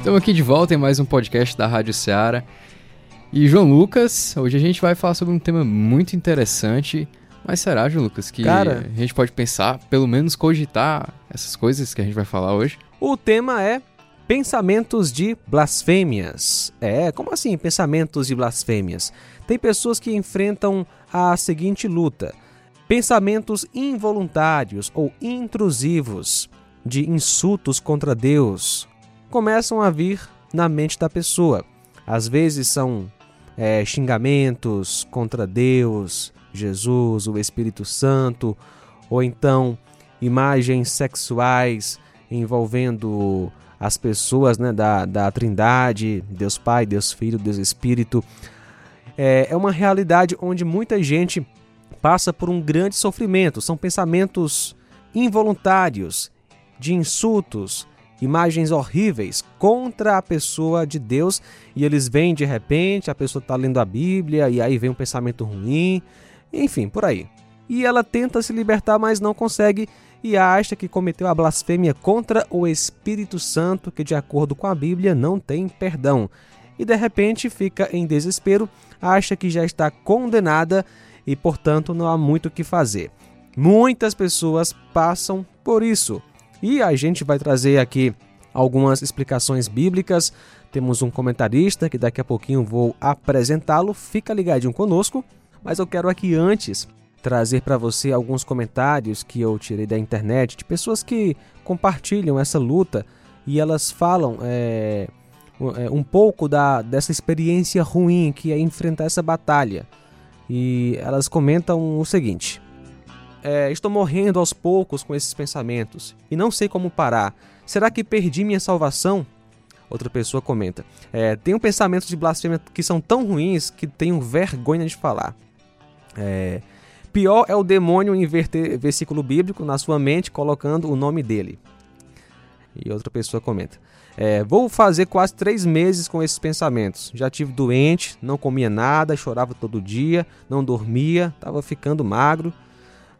Estamos aqui de volta em mais um podcast da Rádio Ceará. E João Lucas, hoje a gente vai falar sobre um tema muito interessante. Mas será, João Lucas, que Cara, a gente pode pensar, pelo menos cogitar essas coisas que a gente vai falar hoje? O tema é pensamentos de blasfêmias. É, como assim pensamentos de blasfêmias? Tem pessoas que enfrentam a seguinte luta: pensamentos involuntários ou intrusivos de insultos contra Deus, começam a vir na mente da pessoa. Às vezes são é, xingamentos contra Deus, Jesus, o Espírito Santo, ou então imagens sexuais envolvendo as pessoas né, da, da Trindade, Deus Pai, Deus Filho, Deus Espírito. É, é uma realidade onde muita gente passa por um grande sofrimento. São pensamentos involuntários, de insultos, imagens horríveis contra a pessoa de Deus e eles vêm de repente, a pessoa está lendo a Bíblia e aí vem um pensamento ruim, enfim, por aí. E ela tenta se libertar, mas não consegue e acha que cometeu a blasfêmia contra o Espírito Santo, que de acordo com a Bíblia não tem perdão. E de repente fica em desespero, acha que já está condenada e portanto não há muito o que fazer. Muitas pessoas passam por isso. E a gente vai trazer aqui algumas explicações bíblicas. Temos um comentarista que daqui a pouquinho vou apresentá-lo. Fica ligadinho conosco. Mas eu quero aqui antes trazer para você alguns comentários que eu tirei da internet de pessoas que compartilham essa luta e elas falam é, é um pouco da, dessa experiência ruim que é enfrentar essa batalha. E elas comentam o seguinte: é, estou morrendo aos poucos com esses pensamentos e não sei como parar. Será que perdi minha salvação? Outra pessoa comenta: é, Tenho pensamentos de blasfêmia que são tão ruins que tenho vergonha de falar. É, pior é o demônio inverter versículo bíblico na sua mente colocando o nome dele. E outra pessoa comenta: é, Vou fazer quase três meses com esses pensamentos. Já tive doente, não comia nada, chorava todo dia, não dormia, estava ficando magro.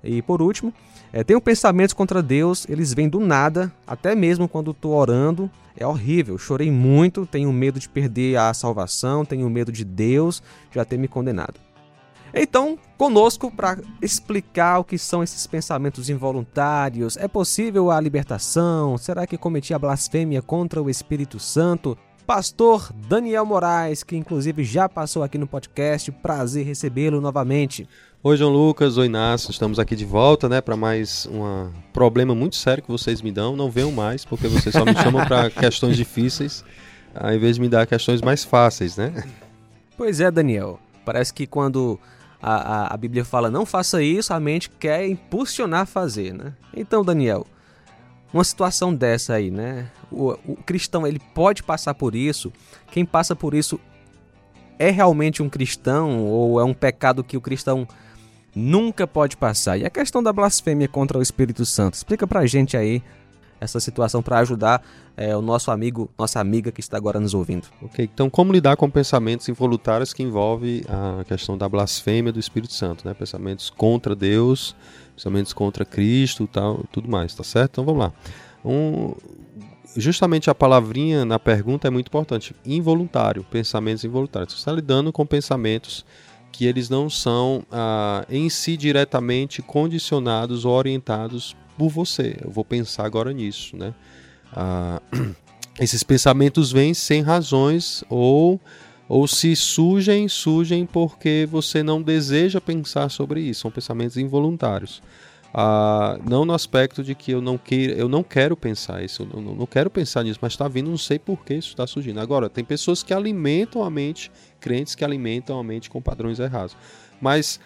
E por último, é, tenho pensamentos contra Deus, eles vêm do nada, até mesmo quando estou orando. É horrível, chorei muito, tenho medo de perder a salvação, tenho medo de Deus já ter me condenado. Então, conosco para explicar o que são esses pensamentos involuntários. É possível a libertação? Será que cometi a blasfêmia contra o Espírito Santo? Pastor Daniel Moraes, que inclusive já passou aqui no podcast. Prazer recebê-lo novamente. Oi, João Lucas, oi, Inácio. Estamos aqui de volta, né, para mais um problema muito sério que vocês me dão. Não venham mais, porque vocês só me chamam para questões difíceis, ao invés de me dar questões mais fáceis, né? Pois é, Daniel. Parece que quando a, a, a Bíblia fala não faça isso, a mente quer impulsionar a fazer, né? Então, Daniel, uma situação dessa aí, né? O, o cristão ele pode passar por isso. Quem passa por isso é realmente um cristão ou é um pecado que o cristão nunca pode passar. E a questão da blasfêmia contra o Espírito Santo, explica pra gente aí essa situação para ajudar é, o nosso amigo, nossa amiga que está agora nos ouvindo. Ok, então como lidar com pensamentos involuntários que envolvem a questão da blasfêmia do Espírito Santo, né? Pensamentos contra Deus, pensamentos contra Cristo, tal, tudo mais, tá certo? Então vamos lá. Um, justamente a palavrinha na pergunta é muito importante. Involuntário, pensamentos involuntários. Você está lidando com pensamentos que eles não são ah, em si diretamente condicionados ou orientados por você. Eu vou pensar agora nisso, né? Ah, esses pensamentos vêm sem razões ou ou se surgem, surgem porque você não deseja pensar sobre isso. São pensamentos involuntários. Ah, não no aspecto de que eu não queira, eu não quero pensar isso, eu não, não quero pensar nisso, mas está vindo, não sei por que isso está surgindo. Agora, tem pessoas que alimentam a mente, crentes que alimentam a mente com padrões errados. Mas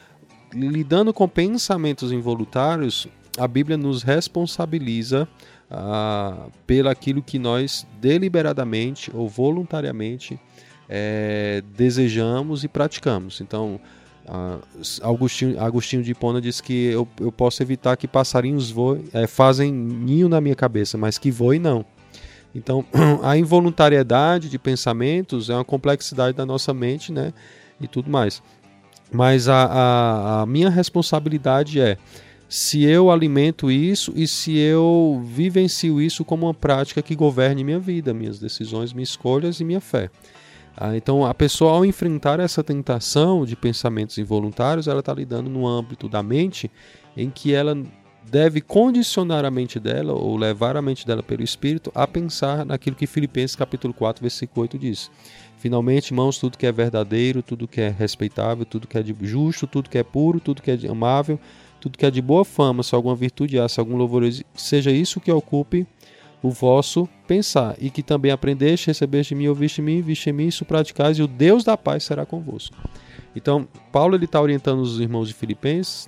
lidando com pensamentos involuntários, a Bíblia nos responsabiliza ah, pelo aquilo que nós deliberadamente ou voluntariamente é, desejamos e praticamos. Então, Agostinho, Agostinho de Hipona diz que eu, eu posso evitar que passarinhos voem, é, fazem ninho na minha cabeça, mas que voem não. Então, a involuntariedade de pensamentos é uma complexidade da nossa mente, né? E tudo mais. Mas a, a, a minha responsabilidade é, se eu alimento isso e se eu vivencio isso como uma prática que governe minha vida, minhas decisões, minhas escolhas e minha fé. Ah, então, a pessoa, ao enfrentar essa tentação de pensamentos involuntários, ela está lidando no âmbito da mente em que ela deve condicionar a mente dela ou levar a mente dela pelo Espírito a pensar naquilo que Filipenses capítulo 4, versículo 8 diz. Finalmente, irmãos, tudo que é verdadeiro, tudo que é respeitável, tudo que é justo, tudo que é puro, tudo que é amável, tudo que é de boa fama, se alguma virtude há, se algum louvor seja isso que ocupe o vosso pensar, e que também aprendeste, recebeste de mim, ouviste de mim, viste em mim, isso praticais, e o Deus da paz será convosco. Então, Paulo está orientando os irmãos de Filipenses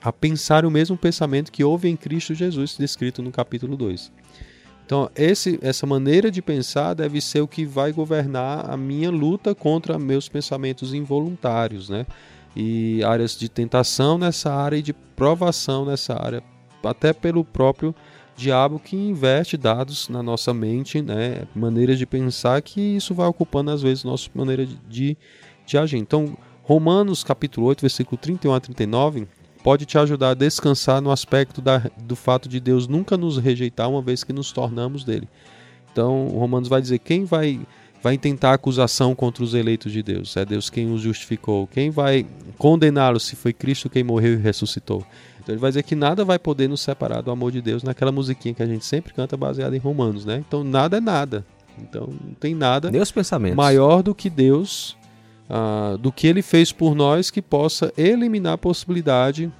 a pensar o mesmo pensamento que houve em Cristo Jesus, descrito no capítulo 2. Então, esse, essa maneira de pensar deve ser o que vai governar a minha luta contra meus pensamentos involuntários, né? E áreas de tentação nessa área e de provação nessa área, até pelo próprio diabo que investe dados na nossa mente, né? Maneiras de pensar que isso vai ocupando às vezes nossa maneira de, de, de agir. Então, Romanos capítulo 8, versículo 31 a 39 pode te ajudar a descansar no aspecto da, do fato de Deus nunca nos rejeitar uma vez que nos tornamos dele. Então, Romanos vai dizer quem vai vai intentar acusação contra os eleitos de Deus. É Deus quem os justificou. Quem vai condená-los se foi Cristo quem morreu e ressuscitou. Então ele vai dizer que nada vai poder nos separar do amor de Deus naquela musiquinha que a gente sempre canta baseada em Romanos, né? Então nada é nada. Então não tem nada Deus pensamentos. maior do que Deus ah, do que ele fez por nós que possa eliminar a possibilidade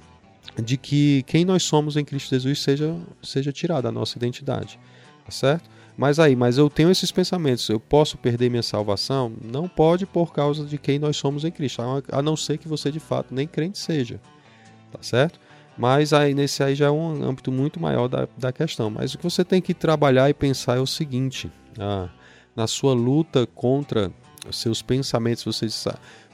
de que quem nós somos em Cristo Jesus seja, seja tirada a nossa identidade. Tá certo? Mas aí, mas eu tenho esses pensamentos, eu posso perder minha salvação? Não pode por causa de quem nós somos em Cristo, a não ser que você de fato nem crente seja. Tá certo? Mas aí nesse aí já é um âmbito muito maior da, da questão. Mas o que você tem que trabalhar e pensar é o seguinte: ah, na sua luta contra os seus pensamentos, você,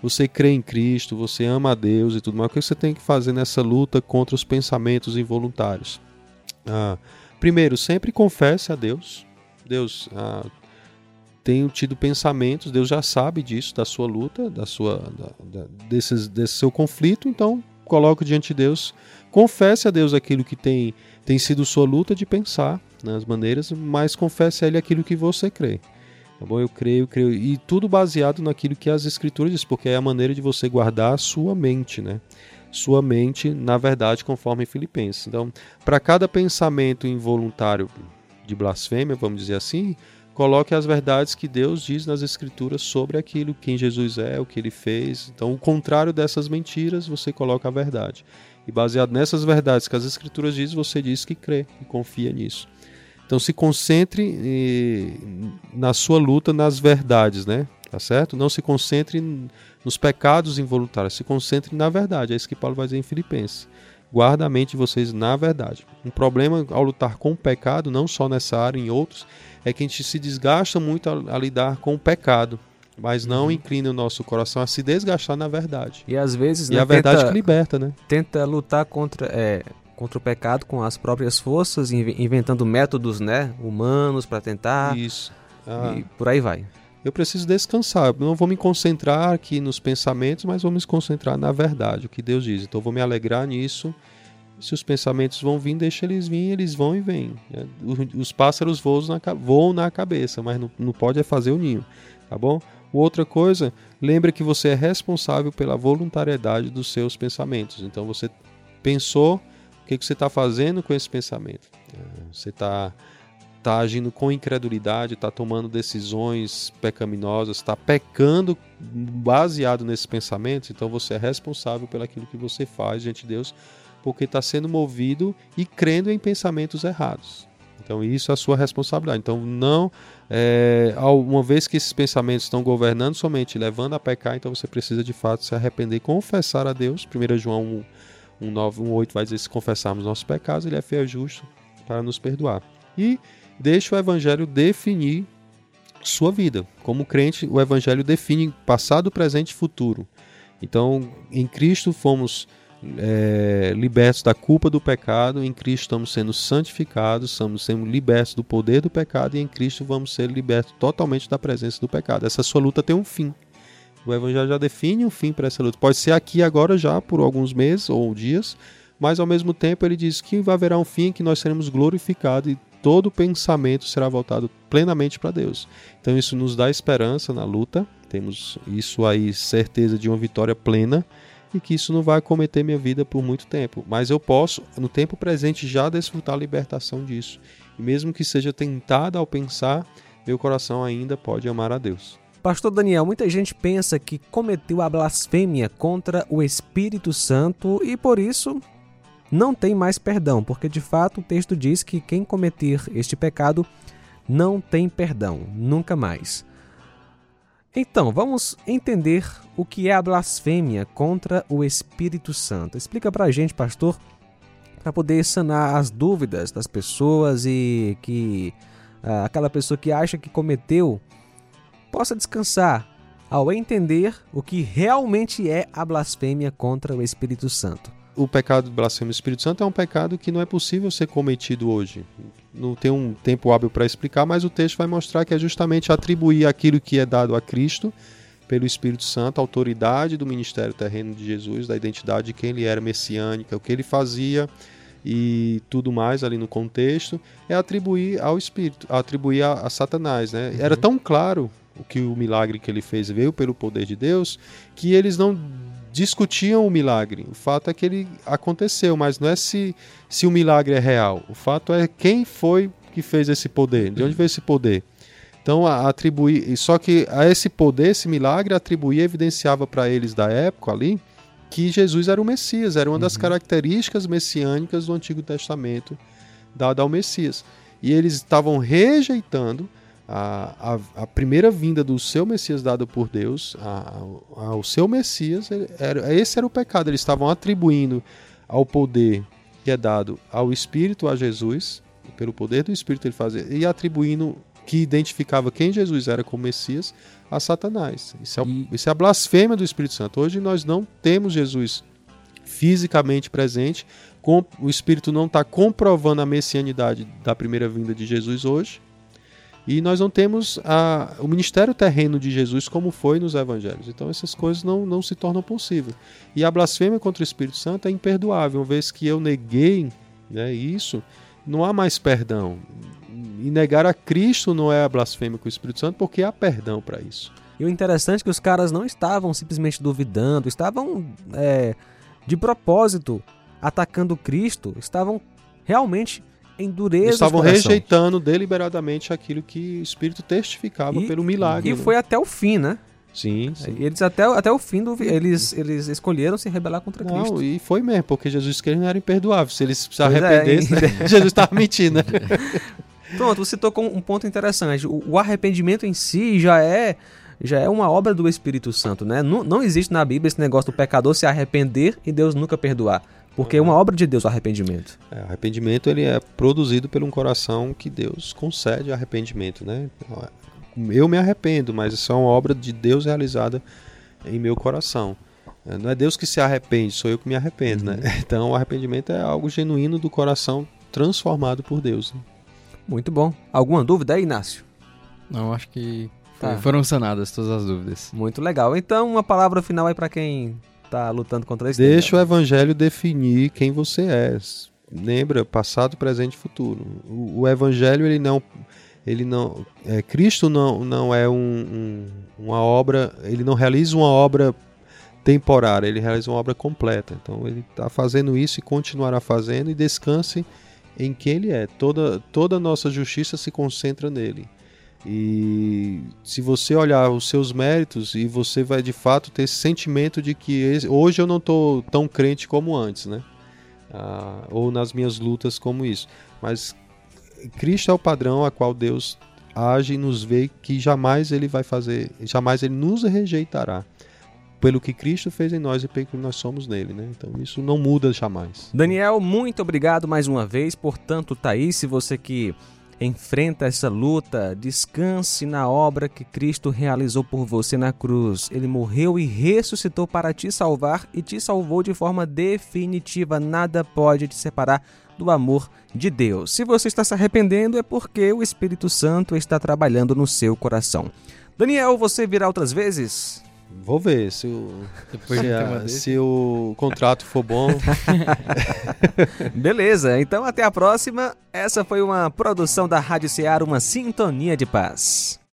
você crê em Cristo, você ama a Deus e tudo mais. O que você tem que fazer nessa luta contra os pensamentos involuntários? Ah, primeiro, sempre confesse a Deus. Deus, ah, tenho tido pensamentos, Deus já sabe disso, da sua luta, da sua, da, da, desses, desse seu conflito, então coloque diante de Deus, confesse a Deus aquilo que tem, tem sido sua luta de pensar nas maneiras, mas confesse a Ele aquilo que você crê. Tá bom? Eu creio, creio. E tudo baseado naquilo que as escrituras dizem, porque é a maneira de você guardar a sua mente, né? Sua mente, na verdade, conforme Filipenses. Então, para cada pensamento involuntário de blasfêmia, vamos dizer assim, coloque as verdades que Deus diz nas escrituras sobre aquilo, quem Jesus é, o que ele fez. Então, o contrário dessas mentiras, você coloca a verdade. E baseado nessas verdades que as escrituras dizem, você diz que crê e confia nisso. Então se concentre eh, na sua luta nas verdades, né? Tá certo? Não se concentre nos pecados involuntários, se concentre na verdade. É isso que Paulo vai dizer em Filipenses. Guarda a mente de vocês na verdade. Um problema ao lutar com o pecado, não só nessa área, em outros, é que a gente se desgasta muito a, a lidar com o pecado mas não uhum. inclina o nosso coração a se desgastar na verdade. E às vezes e né, a verdade tenta, que liberta, né? Tenta lutar contra é, contra o pecado com as próprias forças, inventando métodos né, humanos para tentar. Isso. Ah. E por aí vai. Eu preciso descansar. Eu não vou me concentrar aqui nos pensamentos, mas vou me concentrar na verdade, o que Deus diz. Então, eu vou me alegrar nisso. Se os pensamentos vão vir, deixa eles vir, eles vão e vêm. É, os pássaros voam na, voam na cabeça, mas não, não pode é fazer o ninho, tá bom? Outra coisa, lembre que você é responsável pela voluntariedade dos seus pensamentos. Então, você pensou, que, que você está fazendo com esse pensamento? É, você está tá agindo com incredulidade, está tomando decisões pecaminosas, está pecando baseado nesses pensamentos, então você é responsável pelo aquilo que você faz diante de Deus, porque está sendo movido e crendo em pensamentos errados. Então isso é a sua responsabilidade. Então não, é, uma vez que esses pensamentos estão governando somente, levando a pecar, então você precisa de fato se arrepender e confessar a Deus. 1 João 1, 1, 9, 1, 8 vai dizer: se confessarmos nossos pecados, ele é fiel e justo para nos perdoar. E deixa o Evangelho definir sua vida. Como crente, o Evangelho define passado, presente e futuro. Então, em Cristo fomos é, libertos da culpa do pecado, em Cristo estamos sendo santificados, estamos sendo libertos do poder do pecado e em Cristo vamos ser libertos totalmente da presença do pecado. Essa sua luta tem um fim. O Evangelho já define um fim para essa luta. Pode ser aqui agora já por alguns meses ou dias, mas ao mesmo tempo ele diz que haverá um fim que nós seremos glorificados e todo pensamento será voltado plenamente para Deus. Então isso nos dá esperança na luta, temos isso aí certeza de uma vitória plena e que isso não vai cometer minha vida por muito tempo, mas eu posso no tempo presente já desfrutar a libertação disso. E mesmo que seja tentado ao pensar, meu coração ainda pode amar a Deus. Pastor Daniel, muita gente pensa que cometeu a blasfêmia contra o Espírito Santo e por isso não tem mais perdão, porque de fato o texto diz que quem cometer este pecado não tem perdão, nunca mais. Então, vamos entender o que é a blasfêmia contra o Espírito Santo. Explica pra gente, pastor, para poder sanar as dúvidas das pessoas e que ah, aquela pessoa que acha que cometeu possa descansar ao entender o que realmente é a blasfêmia contra o Espírito Santo o pecado de blasfêmia do Espírito Santo é um pecado que não é possível ser cometido hoje. Não tem um tempo hábil para explicar, mas o texto vai mostrar que é justamente atribuir aquilo que é dado a Cristo pelo Espírito Santo, a autoridade do ministério terreno de Jesus, da identidade de quem ele era messiânica, o que ele fazia e tudo mais ali no contexto, é atribuir ao Espírito, atribuir a, a Satanás. Né? Uhum. Era tão claro o que o milagre que ele fez veio pelo poder de Deus, que eles não discutiam o milagre. O fato é que ele aconteceu, mas não é se, se o milagre é real. O fato é quem foi que fez esse poder, de onde veio esse poder. Então, atribuir, só que a esse poder, esse milagre, atribuía, evidenciava para eles da época ali que Jesus era o Messias, era uma uhum. das características messiânicas do Antigo Testamento dada ao Messias. E eles estavam rejeitando a, a, a, primeira vinda do seu Messias dado por Deus, ao seu Messias, era, esse era o pecado. Eles estavam atribuindo ao poder que é dado ao Espírito, a Jesus, pelo poder do Espírito ele fazia, e atribuindo que identificava quem Jesus era como Messias a Satanás. Isso é, e... isso é a blasfêmia do Espírito Santo. Hoje nós não temos Jesus fisicamente presente, o Espírito não está comprovando a messianidade da primeira vinda de Jesus hoje e nós não temos a, o ministério terreno de Jesus como foi nos evangelhos. Então essas coisas não, não se tornam possíveis. E a blasfêmia contra o Espírito Santo é imperdoável. Uma vez que eu neguei né, isso, não há mais perdão. E negar a Cristo não é a blasfêmia com o Espírito Santo, porque há perdão para isso. E o interessante é que os caras não estavam simplesmente duvidando, estavam é, de propósito atacando Cristo, estavam realmente endureza Estavam rejeitando deliberadamente aquilo que o Espírito testificava e, pelo milagre. E né? foi até o fim, né? Sim, sim. Eles até, até o fim do eles eles escolheram se rebelar contra não, Cristo. E foi mesmo, porque Jesus disse que eles não eram imperdoáveis. Se eles se é, arrependessem, é? Jesus estava mentindo. Né? Pronto, você tocou um ponto interessante. O, o, arrependimento em si já é já é uma obra do Espírito Santo, né? Não, não existe na Bíblia esse negócio do pecador se arrepender e Deus nunca perdoar. Porque é uma obra de Deus o arrependimento. É, arrependimento ele é produzido por um coração que Deus concede arrependimento, né? Eu me arrependo, mas isso é uma obra de Deus realizada em meu coração. É, não é Deus que se arrepende, sou eu que me arrependo, né? uhum. né? Então o arrependimento é algo genuíno do coração transformado por Deus. Né? Muito bom. Alguma dúvida aí, Inácio? Não, acho que tá. foram sanadas todas as dúvidas. Muito legal. Então, uma palavra final aí para quem está lutando contra isso. Deixa o evangelho definir quem você é. Lembra, passado, presente e futuro. O, o evangelho, ele não. Ele não é, Cristo não, não é um, um, uma obra, ele não realiza uma obra temporária, ele realiza uma obra completa. Então ele está fazendo isso e continuará fazendo e descanse em quem ele é. Toda, toda a nossa justiça se concentra nele. E se você olhar os seus méritos e você vai de fato ter esse sentimento de que hoje eu não estou tão crente como antes, né? Ah, ou nas minhas lutas como isso. Mas Cristo é o padrão a qual Deus age e nos vê que jamais ele vai fazer, jamais ele nos rejeitará pelo que Cristo fez em nós e pelo que nós somos nele, né? Então isso não muda jamais. Daniel, muito obrigado mais uma vez. Portanto, Thaís, se você que Enfrenta essa luta, descanse na obra que Cristo realizou por você na cruz. Ele morreu e ressuscitou para te salvar e te salvou de forma definitiva. Nada pode te separar do amor de Deus. Se você está se arrependendo, é porque o Espírito Santo está trabalhando no seu coração. Daniel, você virá outras vezes? Vou ver se o, se, a, se o contrato for bom. Beleza, então até a próxima. Essa foi uma produção da Rádio Ceará, uma sintonia de paz.